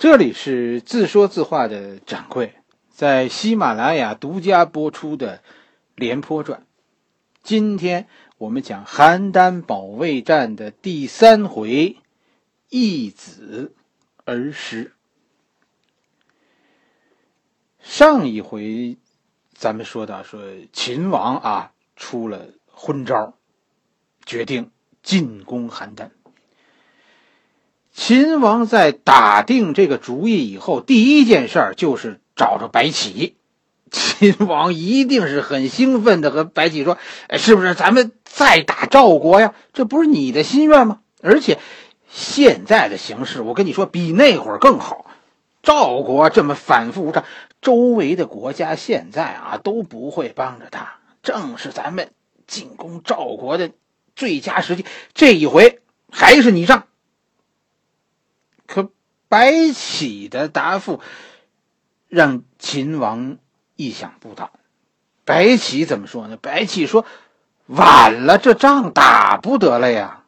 这里是自说自话的掌柜，在喜马拉雅独家播出的《廉颇传》。今天我们讲邯郸保卫战的第三回，一子而食。上一回咱们说到，说秦王啊出了昏招，决定进攻邯郸。秦王在打定这个主意以后，第一件事儿就是找着白起。秦王一定是很兴奋的，和白起说：“，是不是咱们再打赵国呀？这不是你的心愿吗？而且现在的形势，我跟你说，比那会儿更好。赵国这么反复无常，周围的国家现在啊都不会帮着他，正是咱们进攻赵国的最佳时机。这一回还是你上。”可白起的答复让秦王意想不到。白起怎么说呢？白起说：“晚了，这仗打不得了呀！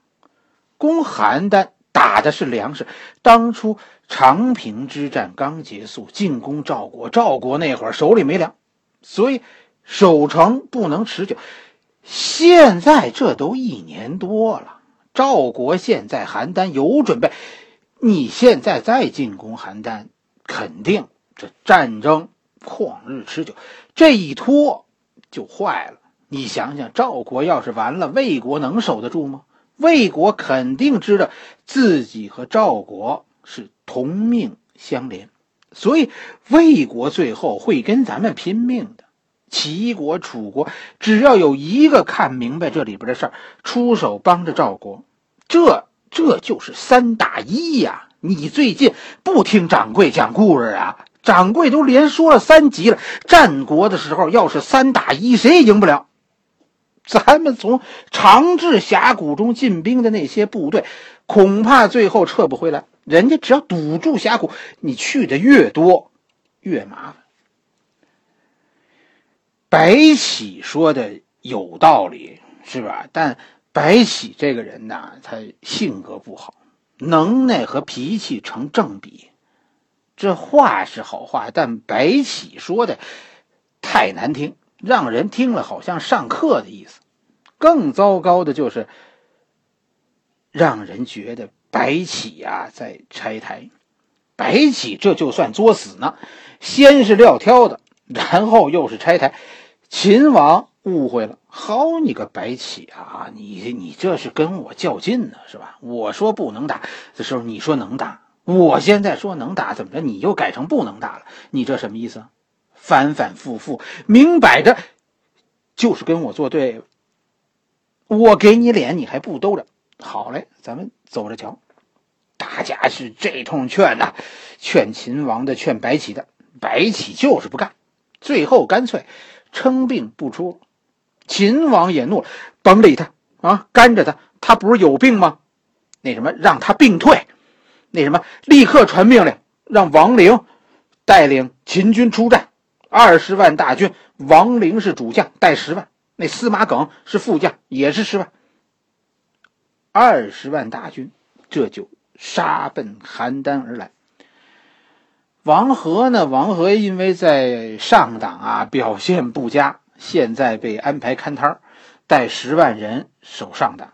攻邯郸打的是粮食。当初长平之战刚结束，进攻赵国，赵国那会儿手里没粮，所以守城不能持久。现在这都一年多了，赵国现在邯郸有准备。”你现在再进攻邯郸，肯定这战争旷日持久，这一拖就坏了。你想想，赵国要是完了，魏国能守得住吗？魏国肯定知道自己和赵国是同命相连，所以魏国最后会跟咱们拼命的。齐国、楚国只要有一个看明白这里边的事儿，出手帮着赵国，这。这就是三打一呀！你最近不听掌柜讲故事啊？掌柜都连说了三集了。战国的时候，要是三打一，谁也赢不了。咱们从长治峡谷中进兵的那些部队，恐怕最后撤不回来。人家只要堵住峡谷，你去的越多，越麻烦。白起说的有道理，是吧？但。白起这个人呐，他性格不好，能耐和脾气成正比。这话是好话，但白起说的太难听，让人听了好像上课的意思。更糟糕的就是，让人觉得白起呀在拆台。白起这就算作死呢，先是撂挑子，然后又是拆台。秦王。误会了，好你个白起啊！你你这是跟我较劲呢，是吧？我说不能打的时候，你说能打；我现在说能打，怎么着？你又改成不能打了？你这什么意思？反反复复，明摆着就是跟我作对。我给你脸，你还不兜着？好嘞，咱们走着瞧。大家是这通劝呐，劝秦王的，劝白起的，白起就是不干，最后干脆称病不出。秦王也怒了，甭理他啊，干着他，他不是有病吗？那什么，让他病退。那什么，立刻传命令，让王陵带领秦军出战，二十万大军，王陵是主将，带十万，那司马耿是副将，也是十万。二十万大军，这就杀奔邯郸而来。王和呢？王和因为在上党啊表现不佳。现在被安排看摊儿，带十万人守上的。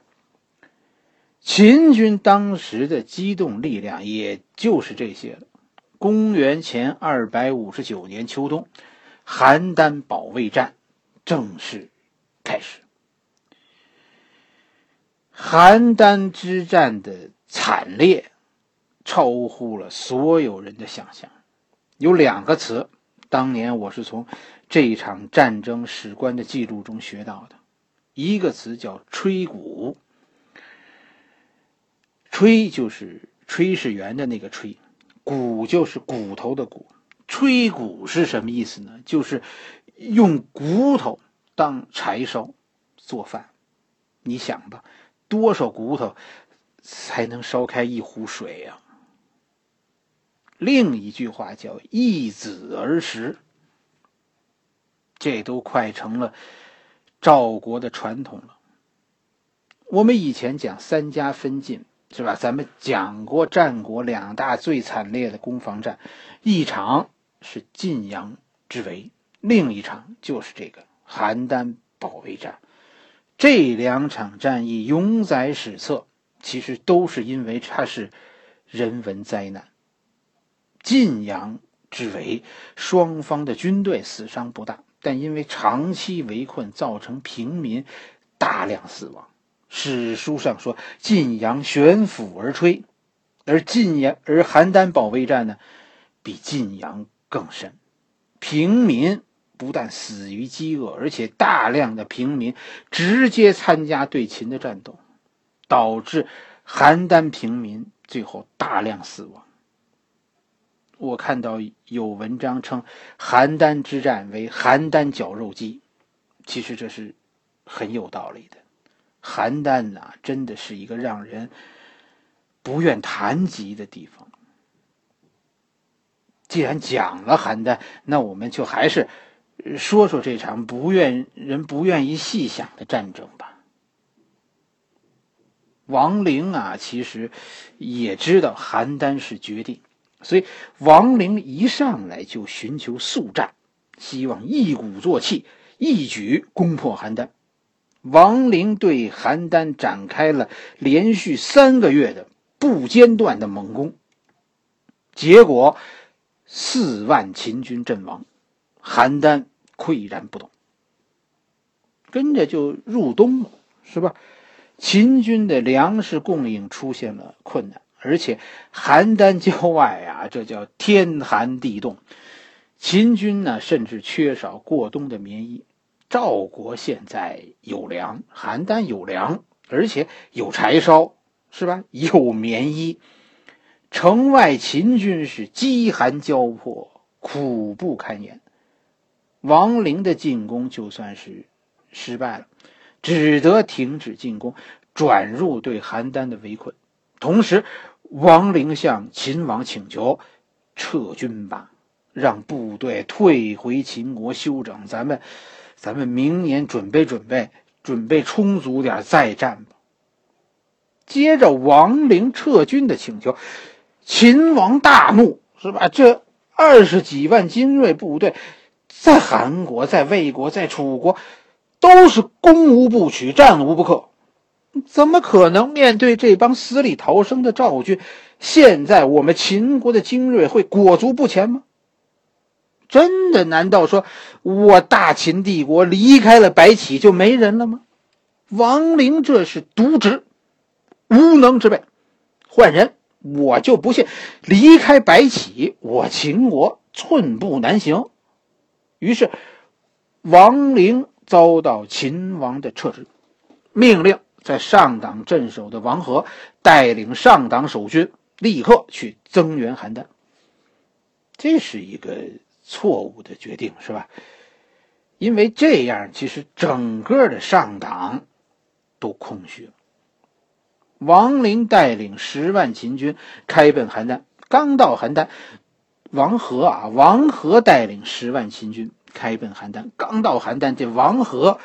秦军当时的机动力量也就是这些了。公元前二百五十九年秋冬，邯郸保卫战正式开始。邯郸之战的惨烈，超乎了所有人的想象。有两个词，当年我是从。这一场战争史官的记录中学到的一个词叫“吹鼓”，“吹”就是炊事员的那个“吹”，“鼓”就是骨头的“骨”。吹鼓是什么意思呢？就是用骨头当柴烧做饭。你想吧，多少骨头才能烧开一壶水呀？另一句话叫“一子而食”。这都快成了赵国的传统了。我们以前讲三家分晋，是吧？咱们讲过战国两大最惨烈的攻防战，一场是晋阳之围，另一场就是这个邯郸保卫战。这两场战役永载史册，其实都是因为它是人文灾难。晋阳之围，双方的军队死伤不大，但因为长期围困，造成平民大量死亡。史书上说，晋阳悬釜而吹，而晋阳而邯郸保卫战呢，比晋阳更深，平民不但死于饥饿，而且大量的平民直接参加对秦的战斗，导致邯郸平民最后大量死亡。我看到有文章称邯郸之战为邯郸绞肉机，其实这是很有道理的。邯郸呐，真的是一个让人不愿谈及的地方。既然讲了邯郸，那我们就还是说说这场不愿人不愿意细想的战争吧。王陵啊，其实也知道邯郸是绝地，所以王陵一上来就寻求速战，希望一鼓作气，一举攻破邯郸。王陵对邯郸展开了连续三个月的不间断的猛攻，结果四万秦军阵亡，邯郸岿然不动。跟着就入冬了，是吧？秦军的粮食供应出现了困难，而且邯郸郊外啊，这叫天寒地冻，秦军呢甚至缺少过冬的棉衣。赵国现在有粮，邯郸有粮，而且有柴烧，是吧？有棉衣。城外秦军是饥寒交迫，苦不堪言。王陵的进攻就算是失败了，只得停止进攻，转入对邯郸的围困。同时，王陵向秦王请求撤军吧，让部队退回秦国休整。咱们。咱们明年准备准备，准备充足点再战吧。接着王陵撤军的请求，秦王大怒，是吧？这二十几万精锐部队，在韩国、在魏国、在楚国，都是攻无不取，战无不克，怎么可能面对这帮死里逃生的赵军？现在我们秦国的精锐会裹足不前吗？真的？难道说我大秦帝国离开了白起就没人了吗？王陵这是渎职、无能之辈，换人我就不信离开白起，我秦国寸步难行。于是，王陵遭到秦王的撤职，命令在上党镇守的王和带领上党守军立刻去增援邯郸。这是一个。错误的决定是吧？因为这样，其实整个的上党都空虚了。王陵带领十万秦军开奔邯郸，刚到邯郸，王和啊，王和带领十万秦军开奔邯郸，刚到邯郸，这王和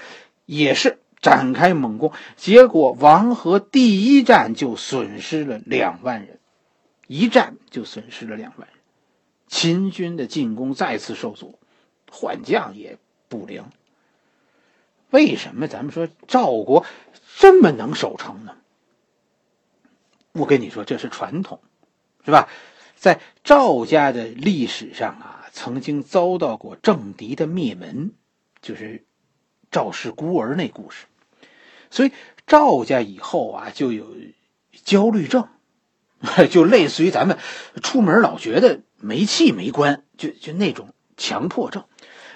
也是展开猛攻，结果王和第一战就损失了两万人，一战就损失了两万人。秦军的进攻再次受阻，换将也不灵。为什么咱们说赵国这么能守城呢？我跟你说，这是传统，是吧？在赵家的历史上啊，曾经遭到过政敌的灭门，就是赵氏孤儿那故事。所以赵家以后啊，就有焦虑症，就类似于咱们出门老觉得。没气没关，就就那种强迫症，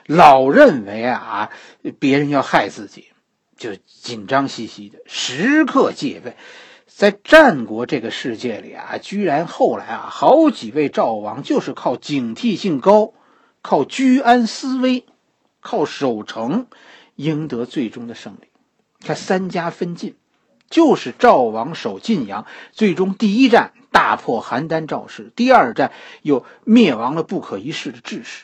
老认为啊别人要害自己，就紧张兮兮的，时刻戒备。在战国这个世界里啊，居然后来啊好几位赵王就是靠警惕性高，靠居安思危，靠守城赢得最终的胜利。看三家分晋，就是赵王守晋阳，最终第一战。大破邯郸赵氏，第二战又灭亡了不可一世的智氏。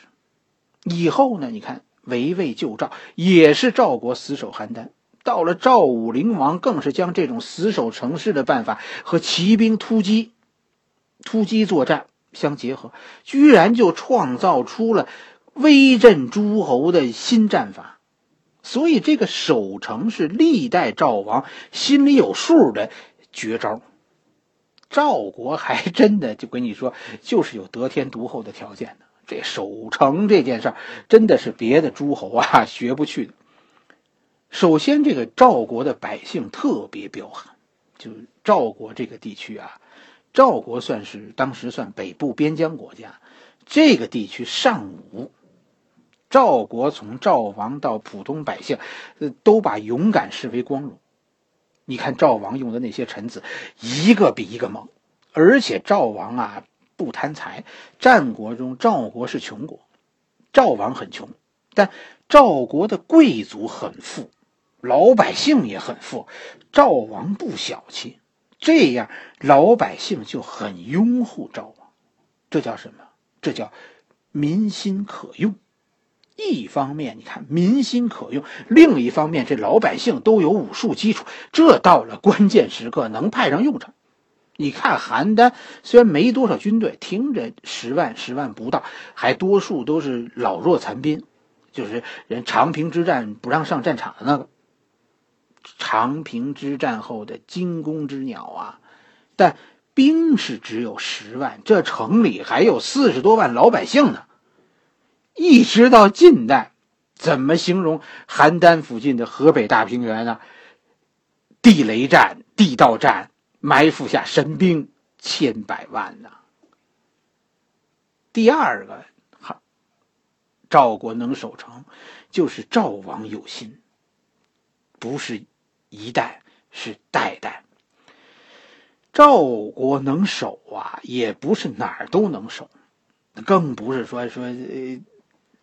以后呢？你看围魏救赵，也是赵国死守邯郸，到了赵武灵王，更是将这种死守城市的办法和骑兵突击、突击作战相结合，居然就创造出了威震诸侯的新战法。所以，这个守城是历代赵王心里有数的绝招。赵国还真的就跟你说，就是有得天独厚的条件的。这守城这件事儿，真的是别的诸侯啊 学不去的。首先，这个赵国的百姓特别彪悍，就赵国这个地区啊，赵国算是当时算北部边疆国家，这个地区尚武。赵国从赵王到普通百姓，呃，都把勇敢视为光荣。你看赵王用的那些臣子，一个比一个猛，而且赵王啊。不贪财，战国中赵国是穷国，赵王很穷，但赵国的贵族很富，老百姓也很富，赵王不小气，这样老百姓就很拥护赵王，这叫什么？这叫民心可用。一方面你看民心可用，另一方面这老百姓都有武术基础，这到了关键时刻能派上用场。你看邯郸虽然没多少军队，听着十万十万不到，还多数都是老弱残兵，就是人长平之战不让上战场的那个。长平之战后的惊弓之鸟啊，但兵是只有十万，这城里还有四十多万老百姓呢。一直到近代，怎么形容邯郸附近的河北大平原呢？地雷战、地道战。埋伏下神兵千百万呐。第二个，哈，赵国能守城，就是赵王有心，不是一代，是代代。赵国能守啊，也不是哪儿都能守，更不是说说呃。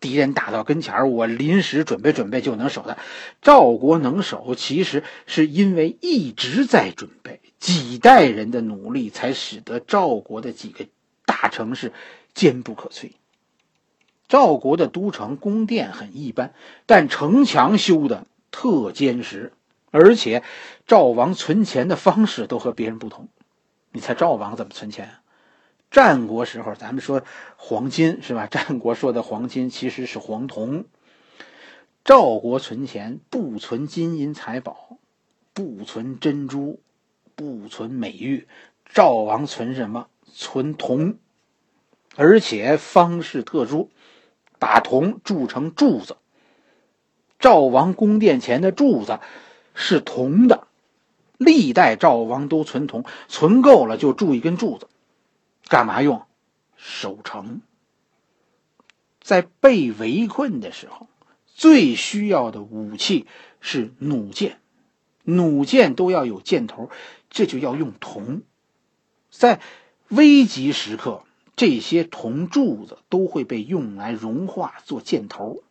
敌人打到跟前，我临时准备准备就能守的。赵国能守，其实是因为一直在准备，几代人的努力，才使得赵国的几个大城市坚不可摧。赵国的都城宫殿很一般，但城墙修的特坚实，而且赵王存钱的方式都和别人不同。你猜赵王怎么存钱？战国时候，咱们说黄金是吧？战国说的黄金其实是黄铜。赵国存钱不存金银财宝，不存珍珠，不存美玉。赵王存什么？存铜，而且方式特殊，把铜铸成柱子。赵王宫殿前的柱子是铜的，历代赵王都存铜，存够了就铸一根柱子。干嘛用？守城。在被围困的时候，最需要的武器是弩箭，弩箭都要有箭头，这就要用铜。在危急时刻，这些铜柱子都会被用来融化做箭头。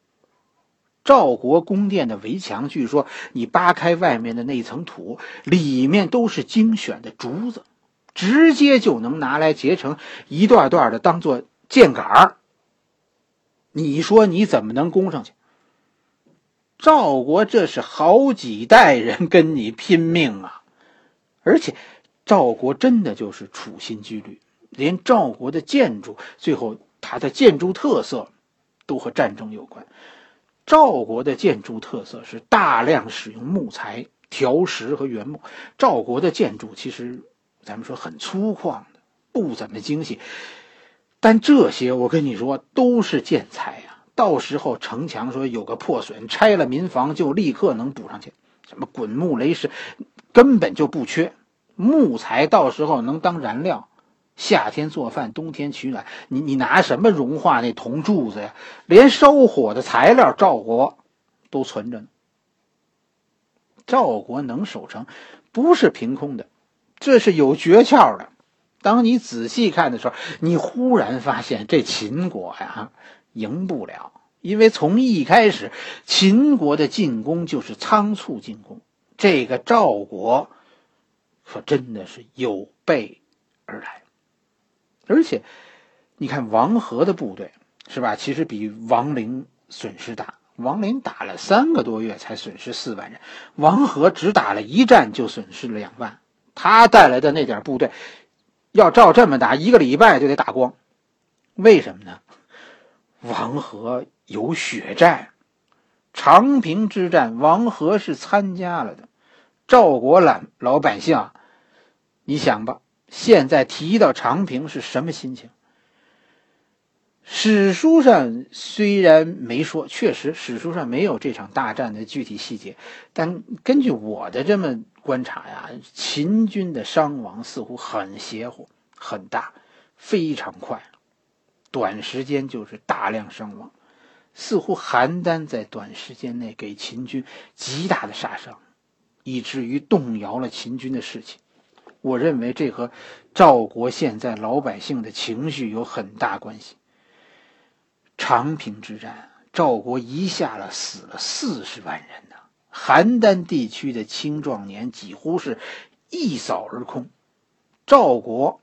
赵国宫殿的围墙，据说你扒开外面的那层土，里面都是精选的竹子。直接就能拿来结成一段段的，当做箭杆儿。你说你怎么能攻上去？赵国这是好几代人跟你拼命啊！而且赵国真的就是处心积虑，连赵国的建筑，最后它的建筑特色都和战争有关。赵国的建筑特色是大量使用木材、条石和原木。赵国的建筑其实。咱们说很粗犷的，不怎么精细，但这些我跟你说都是建材呀。到时候城墙说有个破损，拆了民房就立刻能补上去。什么滚木雷石，根本就不缺木材，到时候能当燃料，夏天做饭，冬天取暖。你你拿什么融化那铜柱子呀？连烧火的材料，赵国都存着呢。赵国能守城，不是凭空的。这是有诀窍的。当你仔细看的时候，你忽然发现这秦国呀，赢不了。因为从一开始，秦国的进攻就是仓促进攻。这个赵国，可真的是有备而来。而且，你看王和的部队是吧？其实比王陵损失大。王林打了三个多月才损失四万人，王和只打了一战就损失了两万。他带来的那点部队，要照这么打，一个礼拜就得打光。为什么呢？王和有血债，长平之战，王和是参加了的。赵国老老百姓，你想吧，现在提到长平是什么心情？史书上虽然没说，确实史书上没有这场大战的具体细节，但根据我的这么观察呀，秦军的伤亡似乎很邪乎、很大、非常快，短时间就是大量伤亡，似乎邯郸在短时间内给秦军极大的杀伤，以至于动摇了秦军的士气。我认为这和赵国现在老百姓的情绪有很大关系。长平之战，赵国一下子死了四十万人！邯郸地区的青壮年几乎是一扫而空。赵国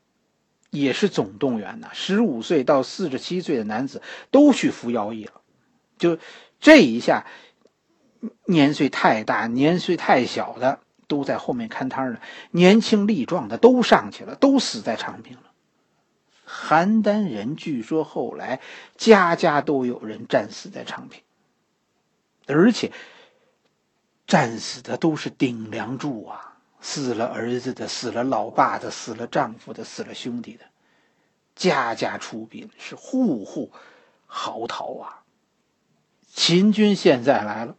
也是总动员呐，十五岁到四十七岁的男子都去服徭役了。就这一下，年岁太大、年岁太小的都在后面看摊了，年轻力壮的都上去了，都死在长平了。邯郸人据说后来家家都有人战死在长平，而且战死的都是顶梁柱啊，死了儿子的，死了老爸的，死了丈夫的，死了兄弟的，家家出殡，是户户嚎啕啊。秦军现在来了，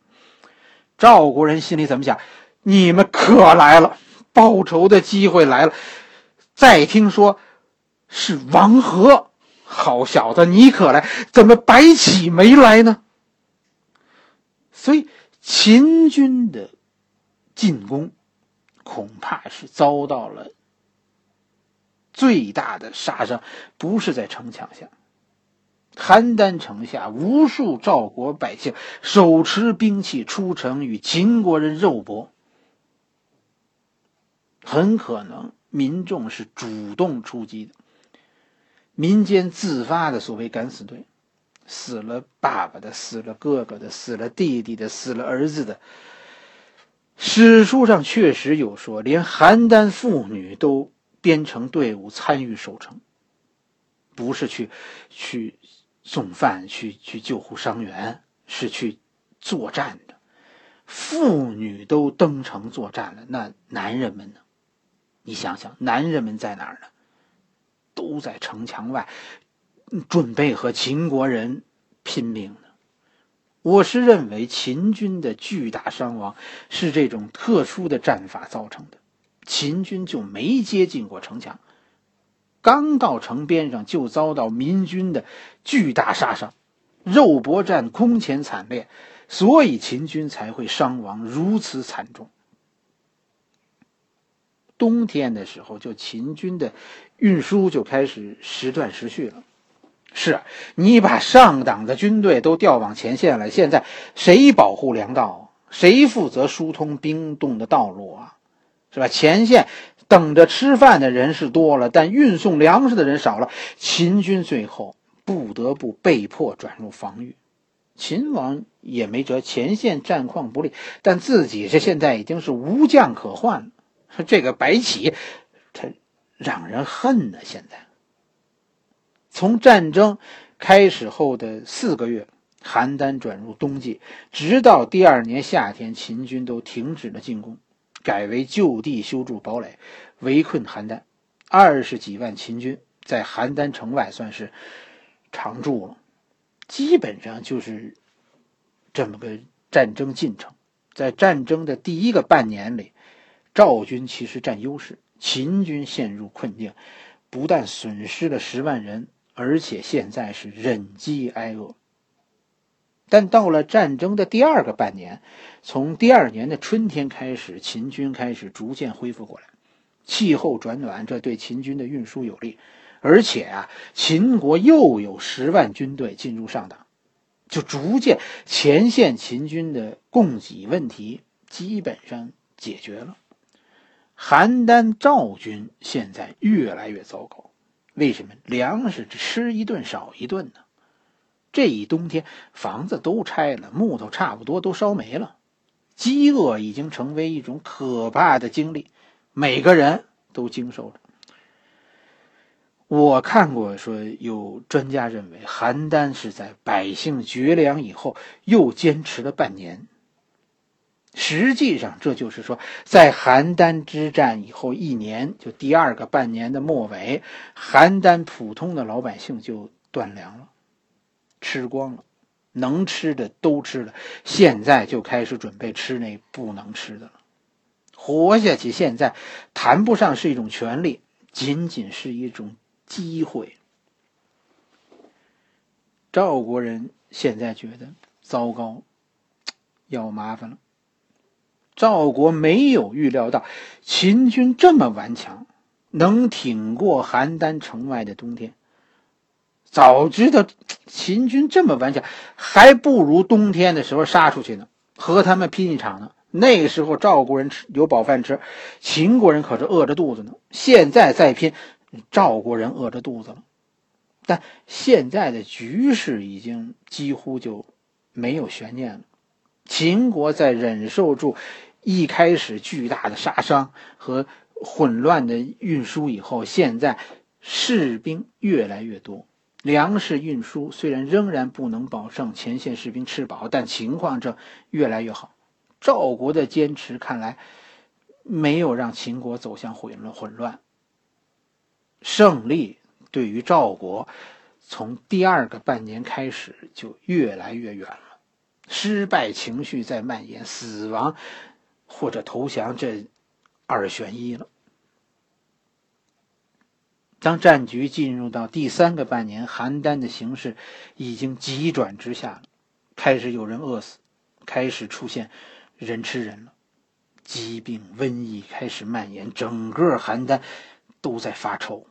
赵国人心里怎么想？你们可来了，报仇的机会来了。再听说。是王和，好小子，你可来？怎么白起没来呢？所以秦军的进攻，恐怕是遭到了最大的杀伤，不是在城墙下。邯郸城下，无数赵国百姓手持兵器出城与秦国人肉搏，很可能民众是主动出击的。民间自发的所谓敢死队，死了爸爸的，死了哥哥的，死了弟弟的，死了儿子的。史书上确实有说，连邯郸妇女都编成队伍参与守城，不是去去送饭、去去救护伤员，是去作战的。妇女都登城作战了，那男人们呢？你想想，男人们在哪儿呢？都在城墙外，准备和秦国人拼命呢。我是认为秦军的巨大伤亡是这种特殊的战法造成的。秦军就没接近过城墙，刚到城边上就遭到民军的巨大杀伤，肉搏战空前惨烈，所以秦军才会伤亡如此惨重。冬天的时候，就秦军的运输就开始时断时续了。是你把上党的军队都调往前线了，现在谁保护粮道？谁负责疏通冰冻的道路啊？是吧？前线等着吃饭的人是多了，但运送粮食的人少了。秦军最后不得不被迫转入防御。秦王也没辙，前线战况不利，但自己这现在已经是无将可换了。这个白起，他让人恨呢。现在，从战争开始后的四个月，邯郸转入冬季，直到第二年夏天，秦军都停止了进攻，改为就地修筑堡垒，围困邯郸。二十几万秦军在邯郸城外算是常驻了，基本上就是这么个战争进程。在战争的第一个半年里。赵军其实占优势，秦军陷入困境，不但损失了十万人，而且现在是忍饥挨饿。但到了战争的第二个半年，从第二年的春天开始，秦军开始逐渐恢复过来，气候转暖，这对秦军的运输有利。而且啊，秦国又有十万军队进入上党，就逐渐前线秦军的供给问题基本上解决了。邯郸赵军现在越来越糟糕，为什么？粮食吃一顿少一顿呢？这一冬天，房子都拆了，木头差不多都烧没了，饥饿已经成为一种可怕的经历，每个人都经受着。我看过说，有专家认为，邯郸是在百姓绝粮以后又坚持了半年。实际上，这就是说，在邯郸之战以后一年，就第二个半年的末尾，邯郸普通的老百姓就断粮了。吃光了，能吃的都吃了，现在就开始准备吃那不能吃的了。活下去现在谈不上是一种权利，仅仅是一种机会。赵国人现在觉得糟糕，要麻烦了。赵国没有预料到秦军这么顽强，能挺过邯郸城外的冬天。早知道秦军这么顽强，还不如冬天的时候杀出去呢，和他们拼一场呢。那时候赵国人吃有饱饭吃，秦国人可是饿着肚子呢。现在再拼，赵国人饿着肚子了。但现在的局势已经几乎就没有悬念了。秦国在忍受住一开始巨大的杀伤和混乱的运输以后，现在士兵越来越多。粮食运输虽然仍然不能保证前线士兵吃饱，但情况正越来越好。赵国的坚持看来没有让秦国走向混乱。混乱，胜利对于赵国从第二个半年开始就越来越远了。失败情绪在蔓延，死亡或者投降这二选一了。当战局进入到第三个半年，邯郸的形势已经急转直下了，开始有人饿死，开始出现人吃人了，疾病瘟疫开始蔓延，整个邯郸都在发愁。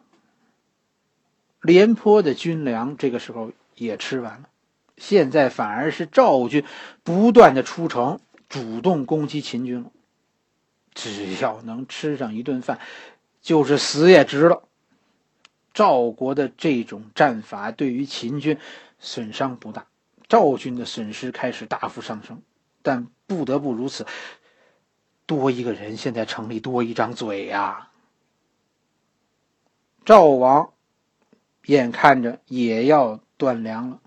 廉颇的军粮这个时候也吃完了，现在反而是赵军不断的出城，主动攻击秦军。只要能吃上一顿饭，就是死也值了。赵国的这种战法对于秦军损伤不大，赵军的损失开始大幅上升，但不得不如此。多一个人，现在城里多一张嘴呀。赵王眼看着也要断粮了，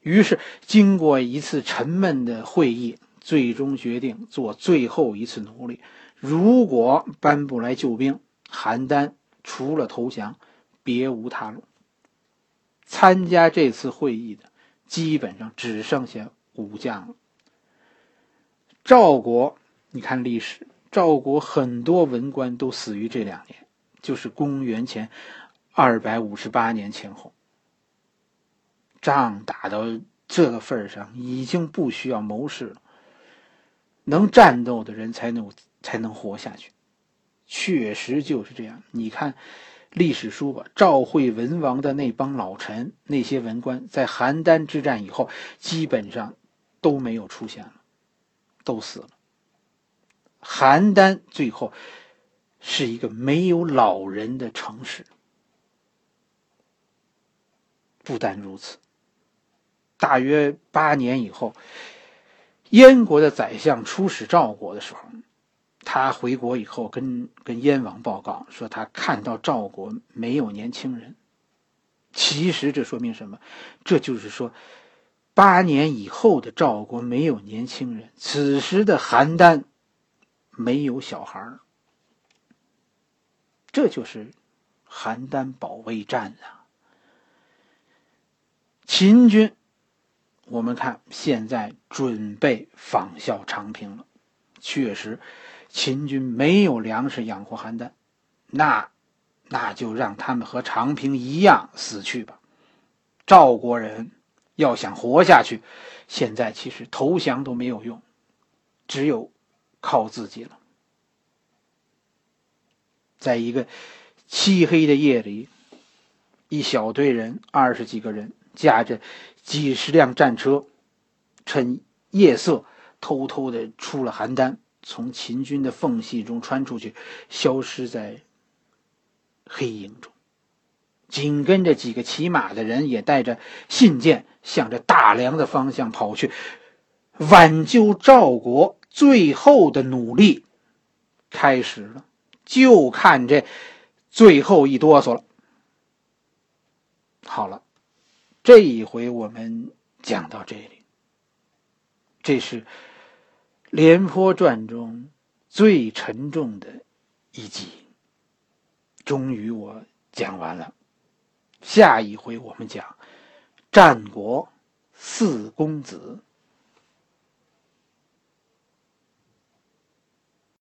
于是经过一次沉闷的会议，最终决定做最后一次努力。如果搬不来救兵，邯郸除了投降。别无他路。参加这次会议的，基本上只剩下武将了。赵国，你看历史，赵国很多文官都死于这两年，就是公元前二百五十八年前后。仗打到这个份上，已经不需要谋士了，能战斗的人才能才能活下去。确实就是这样，你看。历史书吧，赵惠文王的那帮老臣，那些文官，在邯郸之战以后，基本上都没有出现了，都死了。邯郸最后是一个没有老人的城市。不单如此，大约八年以后，燕国的宰相出使赵国的时候。他回国以后，跟跟燕王报告说，他看到赵国没有年轻人。其实这说明什么？这就是说，八年以后的赵国没有年轻人，此时的邯郸没有小孩这就是邯郸保卫战啊！秦军，我们看现在准备仿效长平了，确实。秦军没有粮食养活邯郸，那，那就让他们和长平一样死去吧。赵国人要想活下去，现在其实投降都没有用，只有靠自己了。在一个漆黑的夜里，一小队人，二十几个人，驾着几十辆战车，趁夜色偷偷的出了邯郸。从秦军的缝隙中穿出去，消失在黑影中。紧跟着几个骑马的人也带着信件，向着大梁的方向跑去。挽救赵国最后的努力开始了，就看这最后一哆嗦了。好了，这一回我们讲到这里。这是《廉颇传》中最沉重的一集，终于我讲完了。下一回我们讲战国四公子。